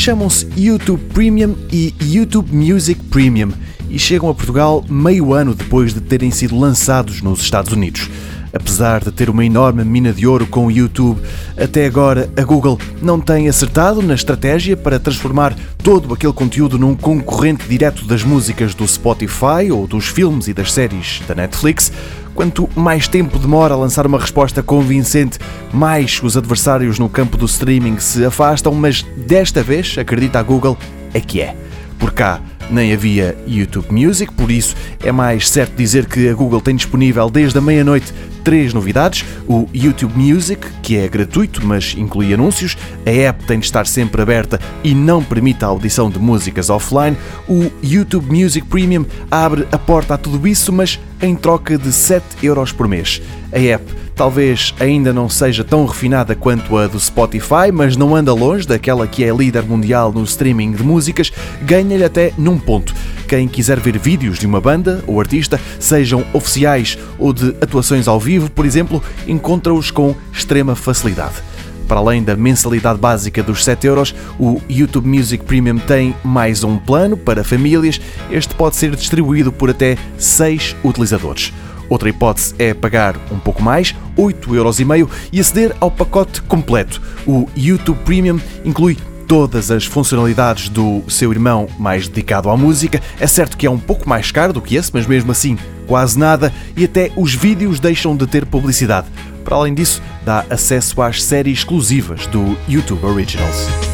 chamam-se YouTube Premium e YouTube Music Premium e chegam a Portugal meio ano depois de terem sido lançados nos Estados Unidos. Apesar de ter uma enorme mina de ouro com o YouTube, até agora a Google não tem acertado na estratégia para transformar todo aquele conteúdo num concorrente direto das músicas do Spotify ou dos filmes e das séries da Netflix. Quanto mais tempo demora a lançar uma resposta convincente, mais os adversários no campo do streaming se afastam, mas desta vez, acredita a Google, é que é. Por cá, nem havia YouTube Music, por isso é mais certo dizer que a Google tem disponível desde a meia-noite três novidades: o YouTube Music, que é gratuito, mas inclui anúncios, a app tem de estar sempre aberta e não permite a audição de músicas offline, o YouTube Music Premium abre a porta a tudo isso, mas em troca de 7 euros por mês. A app talvez ainda não seja tão refinada quanto a do Spotify, mas não anda longe daquela que é líder mundial no streaming de músicas, ganha-lhe até num ponto. Quem quiser ver vídeos de uma banda ou artista, sejam oficiais ou de atuações ao vivo, por exemplo, encontra-os com extrema facilidade. Para além da mensalidade básica dos 7 euros, o YouTube Music Premium tem mais um plano para famílias. Este pode ser distribuído por até 6 utilizadores. Outra hipótese é pagar um pouco mais, 8,5€ e aceder ao pacote completo. O YouTube Premium inclui todas as funcionalidades do seu irmão mais dedicado à música. É certo que é um pouco mais caro do que esse, mas mesmo assim quase nada e até os vídeos deixam de ter publicidade. Para além disso, dá acesso às séries exclusivas do YouTube Originals.